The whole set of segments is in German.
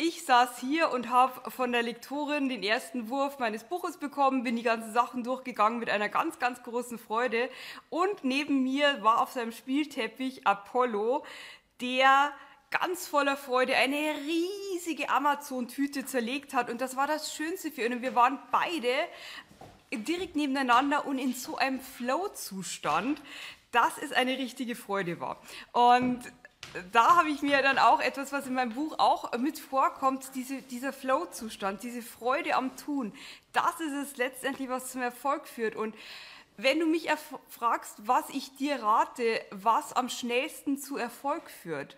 Ich saß hier und habe von der Lektorin den ersten Wurf meines Buches bekommen, bin die ganzen Sachen durchgegangen mit einer ganz, ganz großen Freude. Und neben mir war auf seinem Spielteppich Apollo, der ganz voller Freude eine riesige Amazon-Tüte zerlegt hat. Und das war das Schönste für ihn. Und wir waren beide direkt nebeneinander und in so einem Flow-Zustand, dass es eine richtige Freude war. Und da habe ich mir dann auch etwas, was in meinem Buch auch mit vorkommt, diese, dieser Flow-Zustand, diese Freude am Tun. Das ist es letztendlich, was zum Erfolg führt. Und wenn du mich fragst, was ich dir rate, was am schnellsten zu Erfolg führt,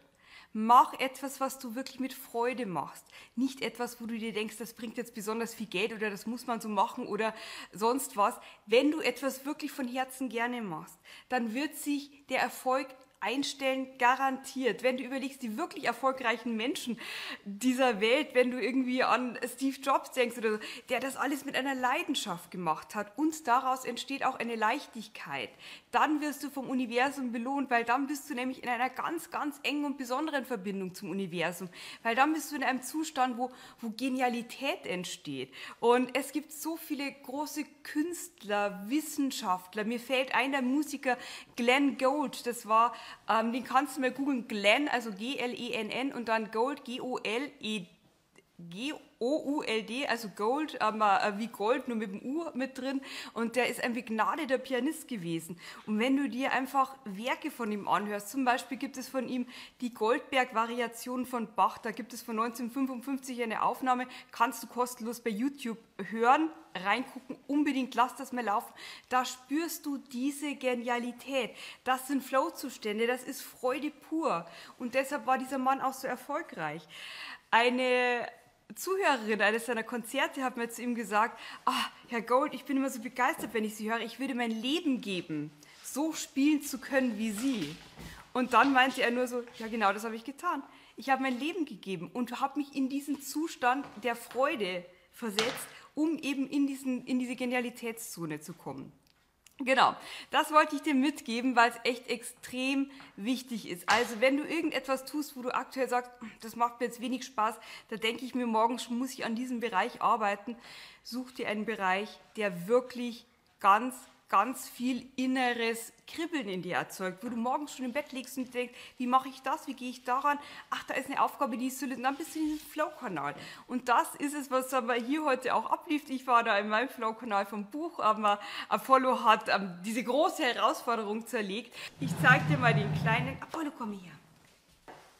Mach etwas, was du wirklich mit Freude machst. Nicht etwas, wo du dir denkst, das bringt jetzt besonders viel Geld oder das muss man so machen oder sonst was. Wenn du etwas wirklich von Herzen gerne machst, dann wird sich der Erfolg einstellen, garantiert. Wenn du überlegst, die wirklich erfolgreichen Menschen dieser Welt, wenn du irgendwie an Steve Jobs denkst oder so, der das alles mit einer Leidenschaft gemacht hat und daraus entsteht auch eine Leichtigkeit, dann wirst du vom Universum belohnt, weil dann bist du nämlich in einer ganz, ganz engen und besonderen Verbindung zum Universum, weil dann bist du in einem Zustand, wo, wo Genialität entsteht. Und es gibt so viele große Künstler, Wissenschaftler. Mir fällt ein der Musiker Glenn Gould, das war ähm, den kannst du mal googeln, Glenn, also G-L-E-N-N und dann Gold, G-O-L-E, G-O-U-L-D, also Gold, ähm, äh, wie Gold, nur mit dem U mit drin. Und der ist ein begnadeter Pianist gewesen. Und wenn du dir einfach Werke von ihm anhörst, zum Beispiel gibt es von ihm die Goldberg-Variation von Bach, da gibt es von 1955 eine Aufnahme, kannst du kostenlos bei YouTube hören, reingucken, unbedingt lass das mal laufen. Da spürst du diese Genialität. Das sind Flow-Zustände, das ist Freude pur. Und deshalb war dieser Mann auch so erfolgreich. Eine Zuhörerin eines seiner Konzerte hat mir zu ihm gesagt, ah, Herr Gold, ich bin immer so begeistert, wenn ich Sie höre, ich würde mein Leben geben, so spielen zu können wie Sie. Und dann meinte er nur so, ja genau, das habe ich getan. Ich habe mein Leben gegeben und habe mich in diesen Zustand der Freude versetzt, um eben in, diesen, in diese Genialitätszone zu kommen. Genau, das wollte ich dir mitgeben, weil es echt extrem wichtig ist. Also wenn du irgendetwas tust, wo du aktuell sagst, hm, das macht mir jetzt wenig Spaß, da denke ich mir, morgen muss ich an diesem Bereich arbeiten, such dir einen Bereich, der wirklich ganz ganz viel inneres Kribbeln in dir erzeugt, wo du morgens schon im Bett liegst und denkst, wie mache ich das, wie gehe ich daran, ach, da ist eine Aufgabe, die ist zu lösen, dann bist du in diesem Flow-Kanal. Und das ist es, was aber hier heute auch ablief. Ich war da in meinem Flow-Kanal vom Buch, aber Apollo hat ähm, diese große Herausforderung zerlegt. Ich zeige dir mal den kleinen, Apollo, komm her.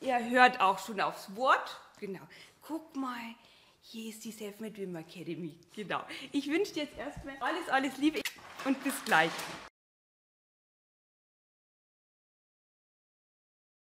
Er hört auch schon aufs Wort, genau. Guck mal, hier ist die Selfmade Dream Academy. Genau. Ich wünsche dir jetzt erstmal alles, alles Liebe und bis gleich.